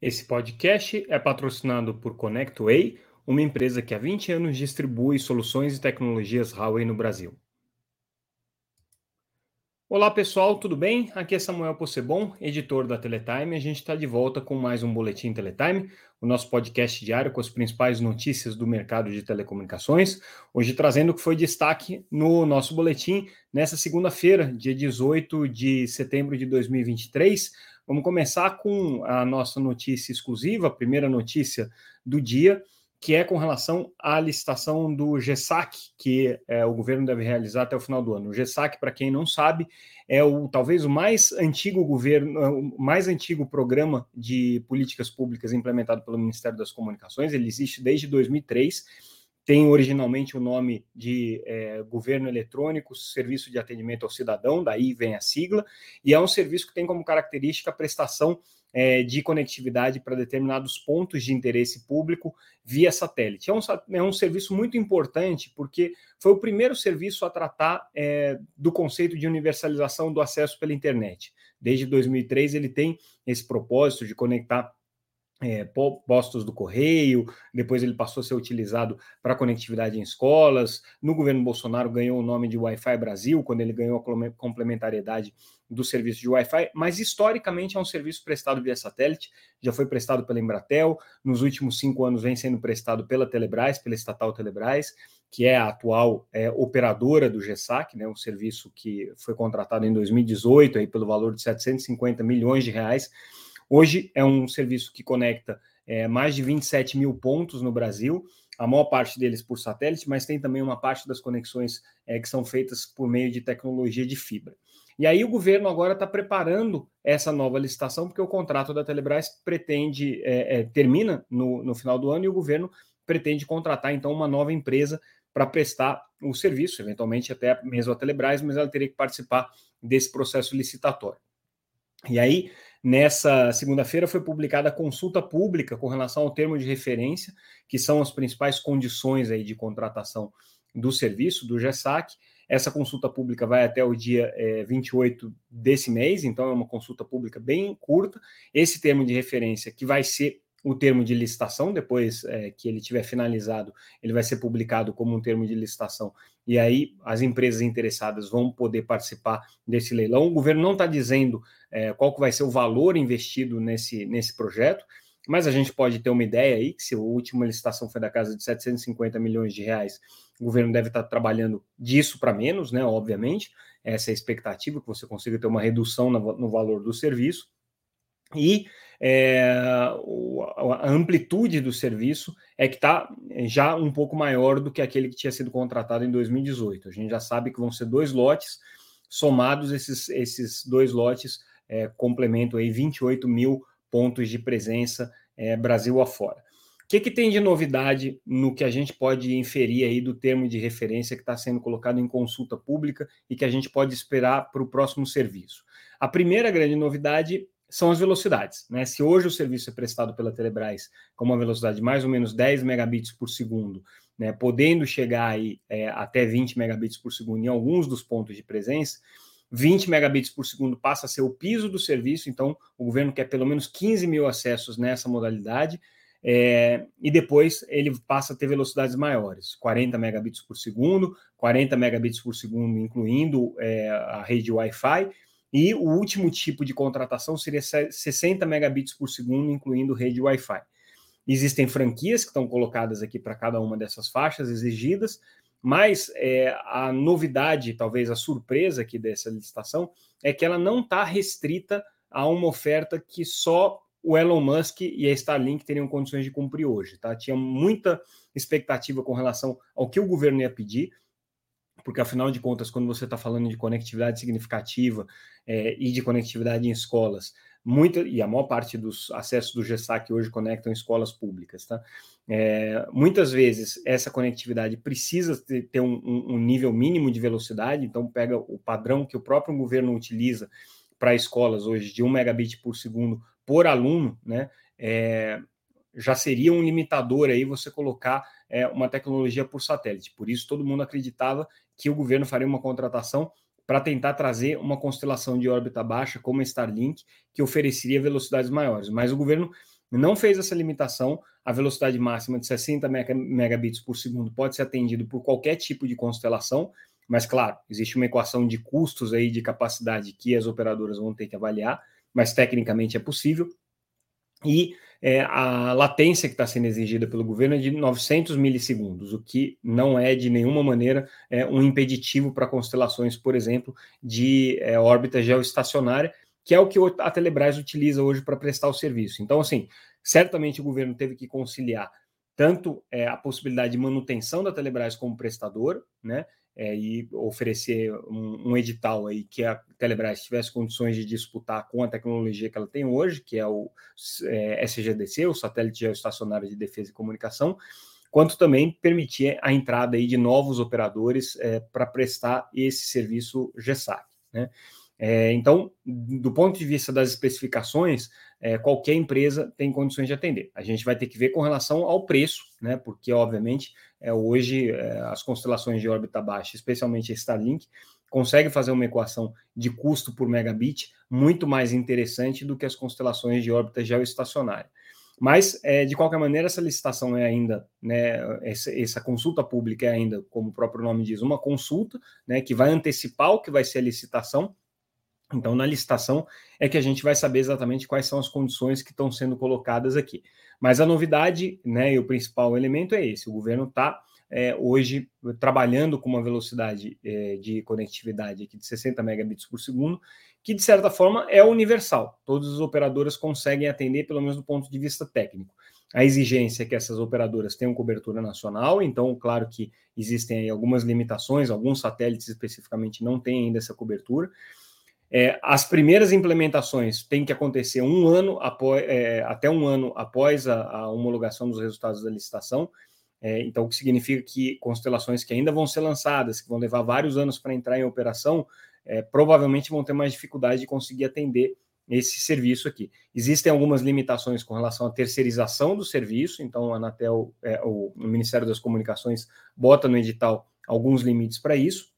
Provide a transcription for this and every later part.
Esse podcast é patrocinado por ConnectWay, uma empresa que há 20 anos distribui soluções e tecnologias Huawei no Brasil. Olá pessoal, tudo bem? Aqui é Samuel Possebon, editor da Teletime. A gente está de volta com mais um Boletim Teletime, o nosso podcast diário com as principais notícias do mercado de telecomunicações. Hoje trazendo o que foi destaque no nosso boletim nessa segunda-feira, dia 18 de setembro de 2023. Vamos começar com a nossa notícia exclusiva, a primeira notícia do dia, que é com relação à licitação do GESAC, que é, o governo deve realizar até o final do ano. O GESAC, para quem não sabe, é o talvez o mais antigo governo, o mais antigo programa de políticas públicas implementado pelo Ministério das Comunicações. Ele existe desde 2003 tem originalmente o nome de é, Governo Eletrônico, Serviço de Atendimento ao Cidadão, daí vem a sigla, e é um serviço que tem como característica a prestação é, de conectividade para determinados pontos de interesse público via satélite. É um, é um serviço muito importante porque foi o primeiro serviço a tratar é, do conceito de universalização do acesso pela internet. Desde 2003 ele tem esse propósito de conectar é, postos do correio, depois ele passou a ser utilizado para conectividade em escolas. No governo Bolsonaro ganhou o nome de Wi-Fi Brasil, quando ele ganhou a complementariedade do serviço de Wi-Fi, mas historicamente é um serviço prestado via satélite, já foi prestado pela Embratel, nos últimos cinco anos vem sendo prestado pela Telebrás, pela estatal Telebrás, que é a atual é, operadora do GESAC, né, um serviço que foi contratado em 2018 aí, pelo valor de 750 milhões de reais Hoje é um serviço que conecta é, mais de 27 mil pontos no Brasil, a maior parte deles por satélite, mas tem também uma parte das conexões é, que são feitas por meio de tecnologia de fibra. E aí o governo agora está preparando essa nova licitação, porque o contrato da Telebrás pretende, é, é, termina no, no final do ano, e o governo pretende contratar então uma nova empresa para prestar o serviço, eventualmente até mesmo a Telebrás, mas ela teria que participar desse processo licitatório. E aí, nessa segunda-feira, foi publicada a consulta pública com relação ao termo de referência, que são as principais condições aí de contratação do serviço, do GESAC. Essa consulta pública vai até o dia é, 28 desse mês, então é uma consulta pública bem curta. Esse termo de referência, que vai ser o termo de licitação, depois é, que ele tiver finalizado, ele vai ser publicado como um termo de licitação, e aí as empresas interessadas vão poder participar desse leilão. O governo não está dizendo é, qual que vai ser o valor investido nesse, nesse projeto, mas a gente pode ter uma ideia aí, que se a última licitação foi da casa de 750 milhões de reais, o governo deve estar tá trabalhando disso para menos, né? Obviamente, essa é a expectativa, que você consiga ter uma redução no, no valor do serviço. E é, a amplitude do serviço é que está já um pouco maior do que aquele que tinha sido contratado em 2018. A gente já sabe que vão ser dois lotes, somados esses, esses dois lotes é, complementam aí 28 mil pontos de presença é, Brasil afora. O que, que tem de novidade no que a gente pode inferir aí do termo de referência que está sendo colocado em consulta pública e que a gente pode esperar para o próximo serviço? A primeira grande novidade são as velocidades. Né? Se hoje o serviço é prestado pela Telebrás com uma velocidade de mais ou menos 10 megabits por segundo, né, podendo chegar aí, é, até 20 megabits por segundo em alguns dos pontos de presença, 20 megabits por segundo passa a ser o piso do serviço, então o governo quer pelo menos 15 mil acessos nessa modalidade, é, e depois ele passa a ter velocidades maiores, 40 megabits por segundo, 40 megabits por segundo, incluindo é, a rede Wi-Fi, e o último tipo de contratação seria 60 megabits por segundo, incluindo rede Wi-Fi. Existem franquias que estão colocadas aqui para cada uma dessas faixas exigidas, mas é, a novidade, talvez a surpresa aqui dessa licitação, é que ela não está restrita a uma oferta que só o Elon Musk e a Starlink teriam condições de cumprir hoje. Tá? Tinha muita expectativa com relação ao que o governo ia pedir porque afinal de contas, quando você está falando de conectividade significativa é, e de conectividade em escolas, muita, e a maior parte dos acessos do GESAC hoje conectam escolas públicas, tá? É, muitas vezes essa conectividade precisa ter, um, um, nível mínimo de velocidade, então pega o padrão que o próprio governo utiliza para escolas hoje de 1 megabit por segundo por aluno, né? É, já seria um limitador aí você colocar é, uma tecnologia por satélite. Por isso, todo mundo acreditava que o governo faria uma contratação para tentar trazer uma constelação de órbita baixa, como a Starlink, que ofereceria velocidades maiores. Mas o governo não fez essa limitação. A velocidade máxima de 60 megabits por segundo pode ser atendido por qualquer tipo de constelação, mas claro, existe uma equação de custos aí de capacidade que as operadoras vão ter que avaliar, mas tecnicamente é possível. E é, a latência que está sendo exigida pelo governo é de 900 milissegundos, o que não é de nenhuma maneira é, um impeditivo para constelações, por exemplo, de é, órbita geoestacionária, que é o que a Telebrás utiliza hoje para prestar o serviço. Então, assim, certamente o governo teve que conciliar tanto é, a possibilidade de manutenção da Telebrás como prestador, né, é, e oferecer um, um, edital aí que a Telebrás tivesse condições de disputar com a tecnologia que ela tem hoje, que é o é, SGDC, o Satélite Geoestacionário de Defesa e Comunicação, quanto também permitir a entrada aí de novos operadores é, para prestar esse serviço GESAC. Né? É, então, do ponto de vista das especificações, é, qualquer empresa tem condições de atender. A gente vai ter que ver com relação ao preço, né? Porque, obviamente, é, hoje é, as constelações de órbita baixa, especialmente a Starlink, conseguem fazer uma equação de custo por megabit muito mais interessante do que as constelações de órbita geoestacionária. Mas, é, de qualquer maneira, essa licitação é ainda, né, essa, essa, consulta pública é ainda, como o próprio nome diz, uma consulta, né, que vai antecipar o que vai ser a licitação, então, na licitação é que a gente vai saber exatamente quais são as condições que estão sendo colocadas aqui. Mas a novidade, né, e o principal elemento é esse: o governo está é, hoje trabalhando com uma velocidade é, de conectividade aqui de 60 megabits por segundo, que de certa forma é universal. Todas as operadoras conseguem atender, pelo menos do ponto de vista técnico. A exigência é que essas operadoras tenham cobertura nacional, então, claro que existem algumas limitações, alguns satélites especificamente não têm ainda essa cobertura. É, as primeiras implementações têm que acontecer um ano após, é, até um ano após a, a, homologação dos resultados da licitação. É, então, o que significa que constelações que ainda vão ser lançadas, que vão levar vários anos para entrar em operação, é, provavelmente vão ter mais dificuldade de conseguir atender esse serviço aqui. Existem algumas limitações com relação à terceirização do serviço, então a Anatel, é, o Ministério das Comunicações, bota no edital alguns limites para isso.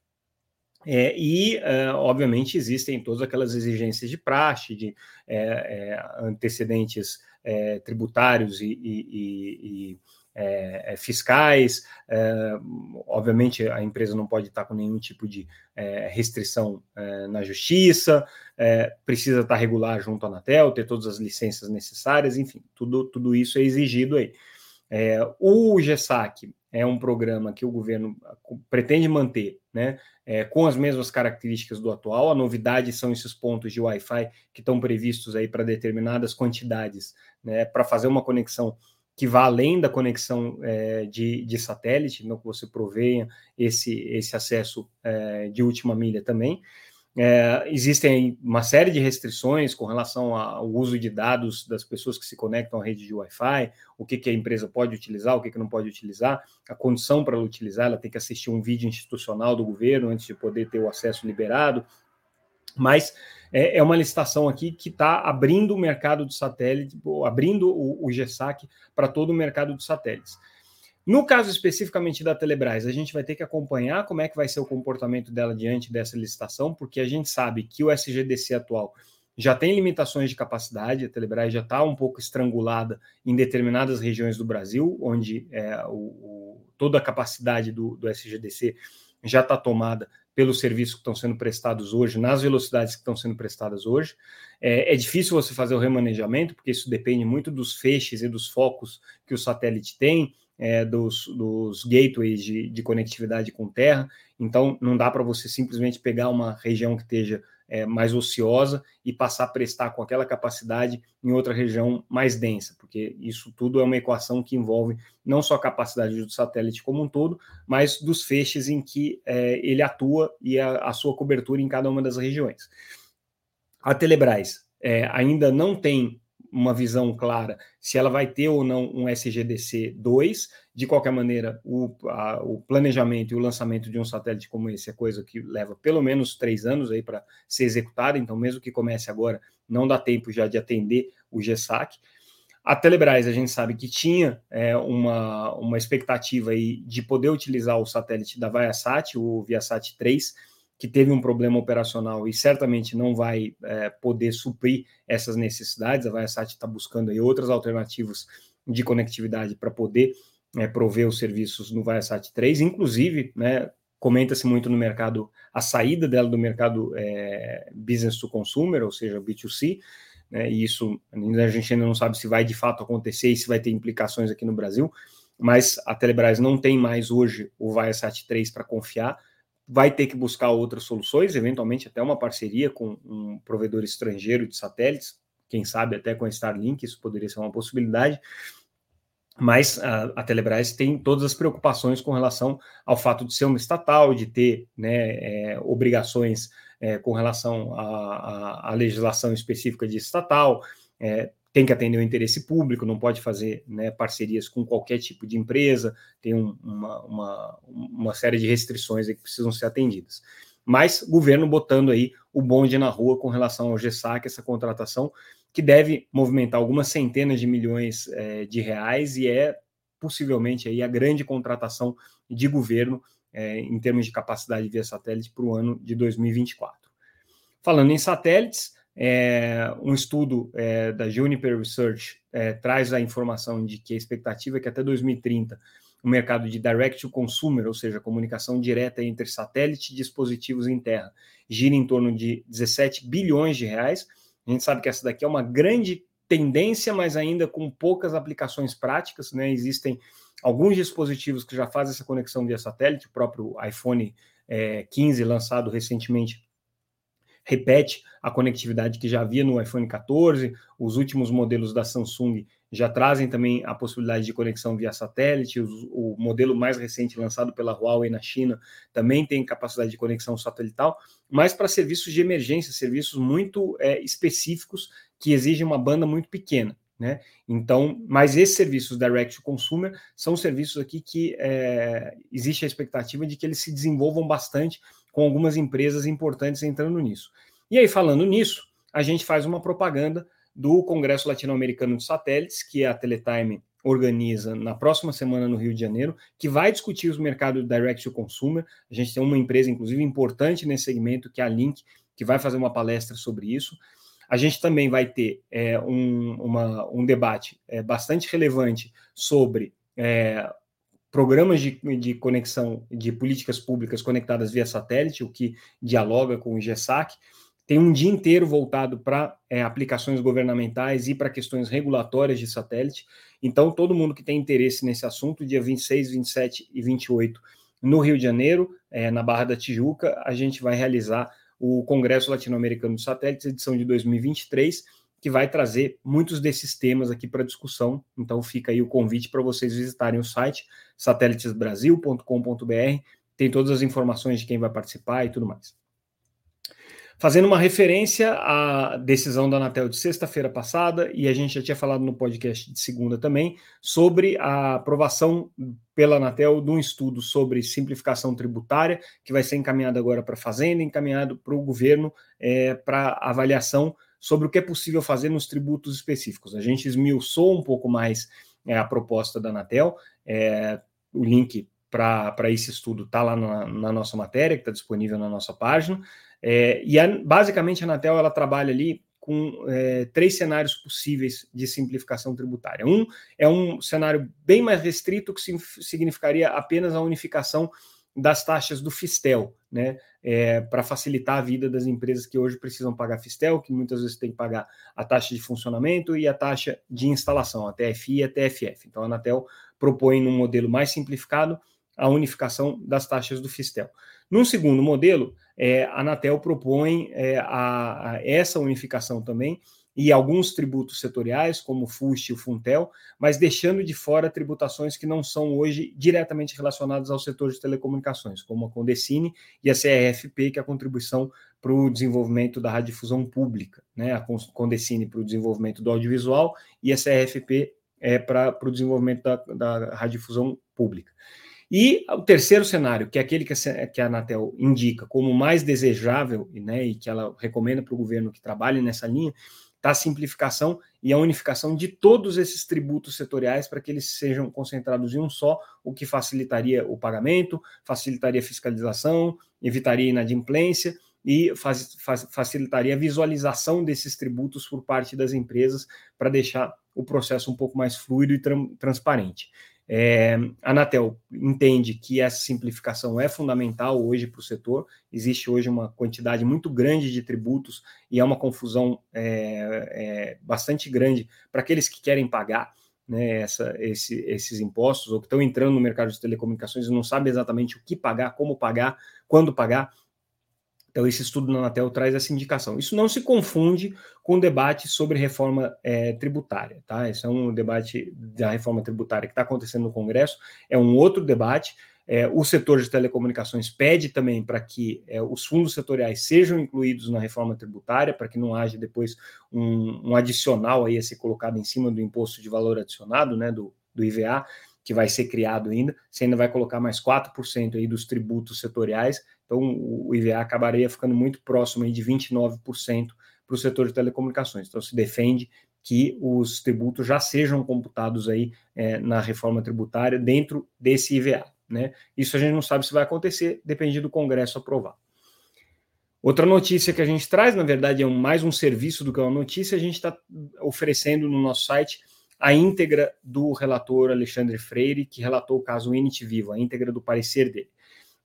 É, e, uh, obviamente, existem todas aquelas exigências de praxe, de é, é, antecedentes é, tributários e, e, e é, é, fiscais. obviamente, a empresa não pode estar com nenhum tipo de restrição na justiça, precisa estar regular junto à Anatel, ter todas as licenças necessárias, enfim, tudo, tudo isso é exigido aí. o GESAC é um programa que o governo pretende manter, né, é, com as mesmas características do atual. A novidade são esses pontos de Wi-Fi que estão previstos aí para determinadas quantidades, né, para fazer uma conexão que vá além da conexão é, de, de satélite, não que você provenha esse, esse acesso é, de última milha também. É, existem uma série de restrições com relação ao uso de dados das pessoas que se conectam à rede de Wi-Fi, o que, que a empresa pode utilizar, o que, que não pode utilizar, a condição para utilizar, ela tem que assistir um vídeo institucional do governo antes de poder ter o acesso liberado. Mas é, é uma licitação aqui que está abrindo o mercado de satélite, abrindo o, o GSAC para todo o mercado de satélites. No caso especificamente da Telebrás, a gente vai ter que acompanhar como é que vai ser o comportamento dela diante dessa licitação, porque a gente sabe que o SGDC atual já tem limitações de capacidade, a Telebrás já está um pouco estrangulada em determinadas regiões do Brasil, onde é, o, o, toda a capacidade do, do SGDC já está tomada pelos serviços que estão sendo prestados hoje, nas velocidades que estão sendo prestadas hoje. É, é, difícil você fazer o remanejamento, porque isso depende muito dos feixes e dos focos que o satélite tem, é, dos, dos gateways de, de, conectividade com terra, então não dá para você simplesmente pegar uma região que esteja é, mais ociosa e passar a prestar com aquela capacidade em outra região mais densa, porque isso tudo é uma equação que envolve não só a capacidade do satélite como um todo, mas dos feixes em que é, ele atua e a, a, sua cobertura em cada uma das regiões. A Telebrás é, ainda não tem uma visão clara se ela vai ter ou não um SGDC 2. De qualquer maneira, o, a, o planejamento e o lançamento de um satélite como esse é coisa que leva pelo menos três anos aí para ser executada, então, mesmo que comece agora, não dá tempo já de atender o GSAC. A Telebrás, a gente sabe que tinha é, uma, uma expectativa aí de poder utilizar o satélite da Viasat, o Viasat 3, que teve um problema operacional e certamente não vai é, poder suprir essas necessidades. A Viasat está buscando aí outras alternativas de conectividade para poder é, prover os serviços no Viasat 3, inclusive, né, comenta-se muito no mercado a saída dela do mercado é, business to consumer, ou seja, B2C, né, e isso a gente ainda não sabe se vai de fato acontecer e se vai ter implicações aqui no Brasil, mas a Telebrás não tem mais hoje o Viasat 3 para confiar, vai ter que buscar outras soluções, eventualmente até uma parceria com um provedor estrangeiro de satélites, quem sabe até com a Starlink, isso poderia ser uma possibilidade, mas a, a, Telebrás tem todas as preocupações com relação ao fato de ser uma estatal, de ter né, é, obrigações é, com relação à legislação específica de estatal, é, tem que atender o interesse público, não pode fazer né, parcerias com qualquer tipo de empresa, tem um, uma, uma, uma, série de restrições que precisam ser atendidas. Mas governo botando aí o bonde na rua com relação ao GESAC, essa contratação, que deve movimentar algumas centenas de milhões é, de reais e é possivelmente aí a grande contratação de governo é, em termos de capacidade via satélite para o ano de 2024. Falando em satélites, é, um estudo é, da Juniper Research é, traz a informação de que a expectativa é que até 2030 o mercado de direct to consumer, ou seja, comunicação direta entre satélite e dispositivos em terra, gira em torno de 17 bilhões de reais. A gente sabe que essa daqui é uma grande tendência, mas ainda com poucas aplicações práticas. Né? Existem alguns dispositivos que já fazem essa conexão via satélite, o próprio iPhone é, 15, lançado recentemente, repete a conectividade que já havia no iPhone 14, os últimos modelos da Samsung já trazem também a possibilidade de conexão via satélite. O, o, modelo mais recente lançado pela Huawei na China também tem capacidade de conexão satelital, mas para serviços de emergência, serviços muito é, específicos que exigem uma banda muito pequena. Né? Então, mas esses serviços direct to consumer são serviços aqui que é, existe a expectativa de que eles se desenvolvam bastante com algumas empresas importantes entrando nisso. E aí, falando nisso, a gente faz uma propaganda do Congresso Latino-Americano de Satélites, que a Teletime organiza na próxima semana no Rio de Janeiro, que vai discutir os mercados direct to consumer. A gente tem uma empresa, inclusive, importante nesse segmento, que é a Link, que vai fazer uma palestra sobre isso. A gente também vai ter é, um, uma, um debate é, bastante relevante sobre é, programas de, de conexão de políticas públicas conectadas via satélite, o que dialoga com o GESAC. Tem um dia inteiro voltado para é, aplicações governamentais e para questões regulatórias de satélite. Então, todo mundo que tem interesse nesse assunto, dia 26, 27 e 28, no Rio de Janeiro, é, na Barra da Tijuca, a gente vai realizar o Congresso Latino-Americano de Satélites, edição de 2023 que vai trazer muitos desses temas aqui para discussão. Então fica aí o convite para vocês visitarem o site satélitesbrasil.com.br, tem todas as informações de quem vai participar e tudo mais. Fazendo uma referência à decisão da Anatel de sexta-feira passada, e a gente já tinha falado no podcast de segunda também, sobre a aprovação pela Anatel de um estudo sobre simplificação tributária, que vai ser encaminhado agora para a Fazenda, encaminhado para o governo é, para avaliação sobre o que é possível fazer nos tributos específicos. A gente esmiuçou um pouco mais é, a proposta da Anatel, é, o link para esse estudo está lá na, na, nossa matéria, que está disponível na nossa página, é, e a, basicamente a Anatel ela trabalha ali com é, três cenários possíveis de simplificação tributária. Um é um cenário bem mais restrito, que significaria apenas a unificação das taxas do Fistel, né, é, para facilitar a vida das empresas que hoje precisam pagar Fistel, que muitas vezes tem que pagar a taxa de funcionamento e a taxa de instalação, a TFI e a TFF. Então, a Anatel propõe, num modelo mais simplificado, a unificação das taxas do Fistel. Num segundo modelo, é, a Anatel propõe é, a, a essa unificação também, e alguns tributos setoriais, como o FUST e o FUNTEL, mas deixando de fora tributações que não são hoje diretamente relacionadas ao setor de telecomunicações, como a Condecine e a CRFP, que é a contribuição para o desenvolvimento da radiodifusão pública, né? a Condecine para o desenvolvimento do audiovisual e a CRFP é para, o desenvolvimento da, da radiodifusão pública. E o terceiro cenário, que é aquele que a, que a Anatel indica como mais desejável né, e que ela recomenda para o governo que trabalhe nessa linha, da simplificação e a unificação de todos esses tributos setoriais para que eles sejam concentrados em um só, o que facilitaria o pagamento, facilitaria a fiscalização, evitaria inadimplência e faz, faz, facilitaria a visualização desses tributos por parte das empresas para deixar o processo um pouco mais fluido e tra transparente. É, a Anatel entende que essa simplificação é fundamental hoje para o setor. Existe hoje uma quantidade muito grande de tributos e é uma confusão é, é, bastante grande para aqueles que querem pagar né, essa, esse, esses impostos ou que estão entrando no mercado de telecomunicações e não sabem exatamente o que pagar, como pagar, quando pagar. Então, esse estudo na Anatel traz essa indicação. Isso não se confunde com o debate sobre reforma é, tributária, tá? Esse é um debate da reforma tributária que está acontecendo no Congresso, é um outro debate. É, o setor de telecomunicações pede também para que é, os fundos setoriais sejam incluídos na reforma tributária, para que não haja depois um, um, adicional aí a ser colocado em cima do imposto de valor adicionado, né, do, do IVA, que vai ser criado ainda. Você ainda vai colocar mais 4% aí dos tributos setoriais, então, o IVA acabaria ficando muito próximo aí de 29% para o setor de telecomunicações. Então, se defende que os tributos já sejam computados aí é, na reforma tributária dentro desse IVA. Né? Isso a gente não sabe se vai acontecer, depende do Congresso aprovar. Outra notícia que a gente traz, na verdade, é mais um serviço do que uma notícia, a gente está oferecendo no nosso site a íntegra do relator Alexandre Freire, que relatou o caso Init Vivo, a íntegra do parecer dele.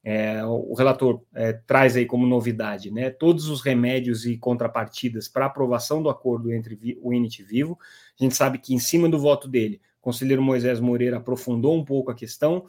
É, o relator é, traz aí como novidade né, todos os remédios e contrapartidas para aprovação do acordo entre o INIT Vivo. A gente sabe que, em cima do voto dele, o conselheiro Moisés Moreira aprofundou um pouco a questão.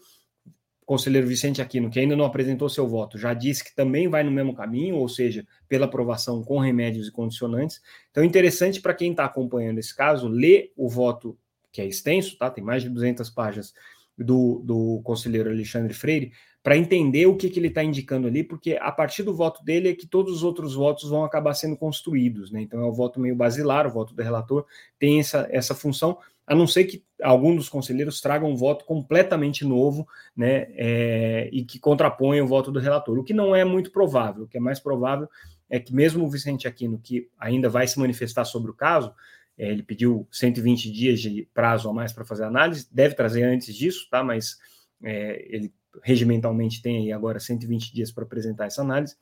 Conselheiro Vicente Aquino, que ainda não apresentou seu voto, já disse que também vai no mesmo caminho, ou seja, pela aprovação com remédios e condicionantes. Então, interessante para quem está acompanhando esse caso, ler o voto, que é extenso, tá? tem mais de 200 páginas, do, do conselheiro Alexandre Freire, para entender o que, que ele está indicando ali, porque a partir do voto dele é que todos os outros votos vão acabar sendo construídos, né? Então é o voto meio basilar, o voto do relator tem essa, essa função, a não ser que algum dos conselheiros traga um voto completamente novo, né? É, e que contraponha o voto do relator, o que não é muito provável, o que é mais provável é que mesmo o Vicente Aquino, que ainda vai se manifestar sobre o caso, é, ele pediu 120 dias de prazo a mais para fazer análise, deve trazer antes disso, tá? Mas é, ele regimentalmente tem agora 120 dias para apresentar essa análise.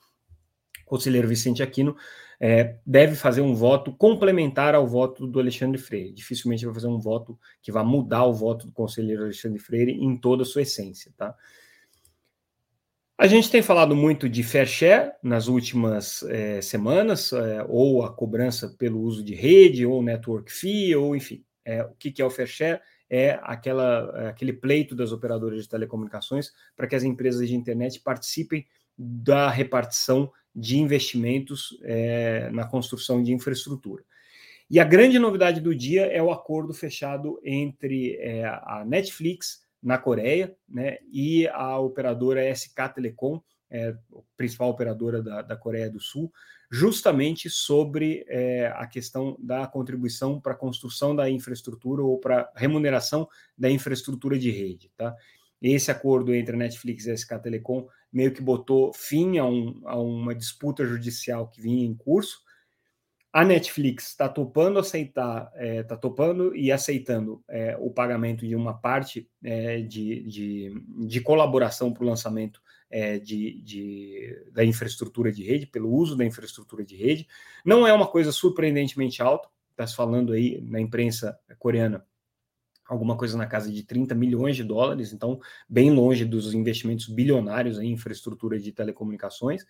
Conselheiro Vicente Aquino é, deve fazer um voto complementar ao voto do Alexandre Freire. Dificilmente vai fazer um voto que vai mudar o voto do conselheiro Alexandre Freire em toda a sua essência, tá? A gente tem falado muito de fair share nas últimas é, semanas, é, ou a cobrança pelo uso de rede, ou network fee, ou enfim. É, o que, que é o fair share? é aquela, é aquele pleito das operadoras de telecomunicações para que as empresas de internet participem da repartição de investimentos é, na construção de infraestrutura. E a grande novidade do dia é o acordo fechado entre é, a Netflix na Coreia né, e a operadora SK Telecom, é, principal operadora da, da Coreia do Sul, justamente sobre é, a questão da contribuição para a construção da infraestrutura ou para remuneração da infraestrutura de rede. Tá? Esse acordo entre a Netflix e a SK Telecom meio que botou fim a, um, a uma disputa judicial que vinha em curso. A Netflix está topando aceitar, está é, tá topando e aceitando é, o pagamento de uma parte é, de, de, de colaboração para o lançamento é, de, de, da infraestrutura de rede, pelo uso da infraestrutura de rede. Não é uma coisa surpreendentemente alta, está se falando aí na imprensa coreana alguma coisa na casa de 30 milhões de dólares, então bem longe dos investimentos bilionários em infraestrutura de telecomunicações.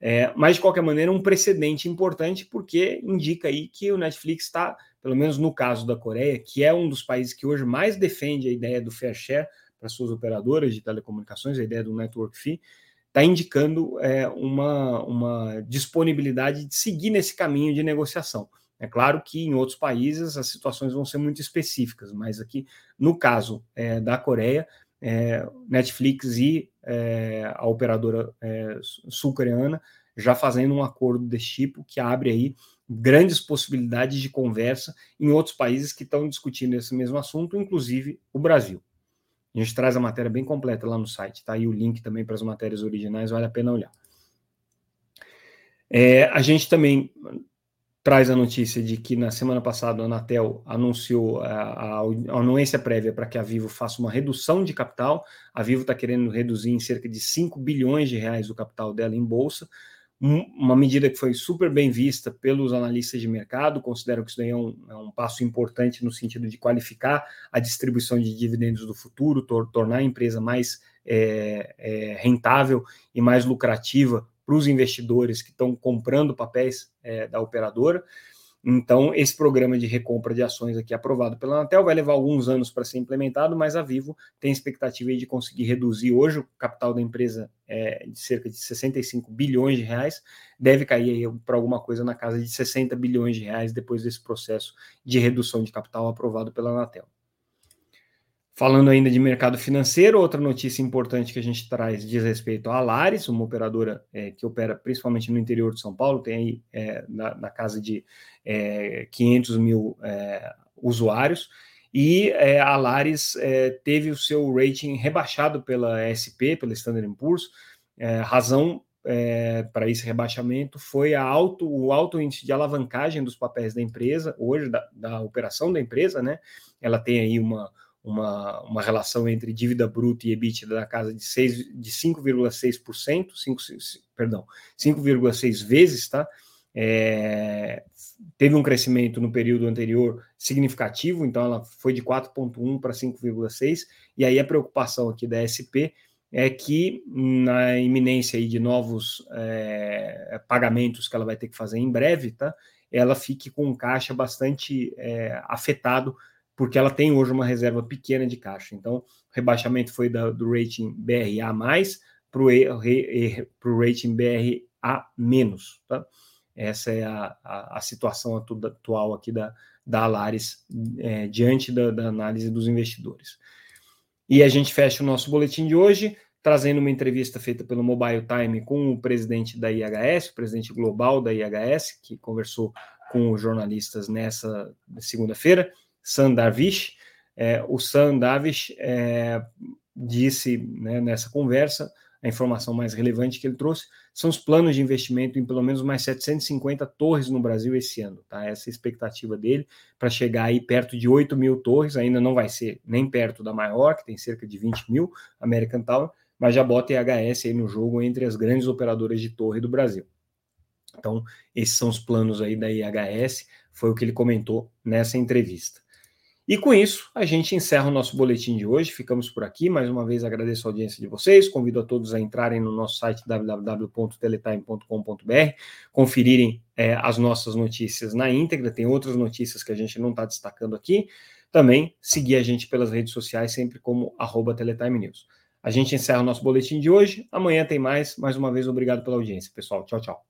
É, mas, de qualquer maneira, um precedente importante, porque indica aí que o Netflix está, pelo menos no caso da Coreia, que é um dos países que hoje mais defende a ideia do fair share, para suas operadoras de telecomunicações, a ideia do network fee, está indicando é, uma, uma disponibilidade de seguir nesse caminho de negociação. É claro que em outros países as situações vão ser muito específicas, mas aqui, no caso é, da Coreia, é, Netflix e é, a operadora é, sul-coreana já fazendo um acordo desse tipo que abre aí grandes possibilidades de conversa em outros países que estão discutindo esse mesmo assunto, inclusive o Brasil. A gente traz a matéria bem completa lá no site, tá? E o link também para as matérias originais, vale a pena olhar. É, a gente também traz a notícia de que na semana passada a Anatel anunciou a, a, a anuência prévia para que a Vivo faça uma redução de capital. A Vivo está querendo reduzir em cerca de 5 bilhões de reais o capital dela em bolsa, uma medida que foi super bem vista pelos analistas de mercado, consideram que isso daí é um, é um passo importante no sentido de qualificar a distribuição de dividendos do futuro, tor tornar a empresa mais é, é, rentável e mais lucrativa para os investidores que estão comprando papéis é, da operadora. Então, esse programa de recompra de ações aqui aprovado pela Anatel vai levar alguns anos para ser implementado, mas a Vivo tem expectativa de conseguir reduzir hoje o capital da empresa é, de cerca de 65 bilhões de reais, deve cair para alguma coisa na casa de 60 bilhões de reais depois desse processo de redução de capital aprovado pela Anatel. Falando ainda de mercado financeiro, outra notícia importante que a gente traz diz respeito à Alares, uma operadora é, que opera principalmente no interior de São Paulo, tem aí é, na, na, casa de é, 500 mil é, usuários, e é, a Alares é, teve o seu rating rebaixado pela SP, pela Standard Poor's, razão para esse rebaixamento foi alto, o alto índice de alavancagem dos papéis da empresa, hoje, da, da operação da empresa, né? Ela tem aí uma uma, uma relação entre dívida bruta e EBITDA na casa de, de 5,6%, perdão, 5,6 vezes, tá? É, teve um crescimento no período anterior significativo, então ela foi de 4,1 para 5,6, e aí a preocupação aqui da SP é que na iminência aí de novos é, pagamentos que ela vai ter que fazer em breve, tá? Ela fique com um caixa bastante é, afetado porque ela tem hoje uma reserva pequena de caixa. Então, o rebaixamento foi da, do rating BRA para o rating BRA. Tá? Essa é a, a, a, situação atual aqui da, da Alaris é, diante da, da análise dos investidores. E a gente fecha o nosso boletim de hoje trazendo uma entrevista feita pelo Mobile Time com o presidente da IHS, o presidente global da IHS, que conversou com os jornalistas nessa segunda-feira. Sam Darvish. É, o Sam Darvish é, disse né, nessa conversa, a informação mais relevante que ele trouxe são os planos de investimento em pelo menos mais 750 torres no Brasil esse ano. Tá? Essa é a expectativa dele para chegar aí perto de 8 mil torres, ainda não vai ser nem perto da maior, que tem cerca de 20 mil, American Tower, mas já bota IHS aí no jogo entre as grandes operadoras de torre do Brasil. Então, esses são os planos aí da IHS, foi o que ele comentou nessa entrevista. E com isso, a gente encerra o nosso boletim de hoje. Ficamos por aqui. Mais uma vez agradeço a audiência de vocês. Convido a todos a entrarem no nosso site www.teletime.com.br, conferirem é, as nossas notícias na íntegra. Tem outras notícias que a gente não está destacando aqui. Também seguir a gente pelas redes sociais, sempre como arroba Teletime News. A gente encerra o nosso boletim de hoje. Amanhã tem mais. Mais uma vez, obrigado pela audiência, pessoal. Tchau, tchau.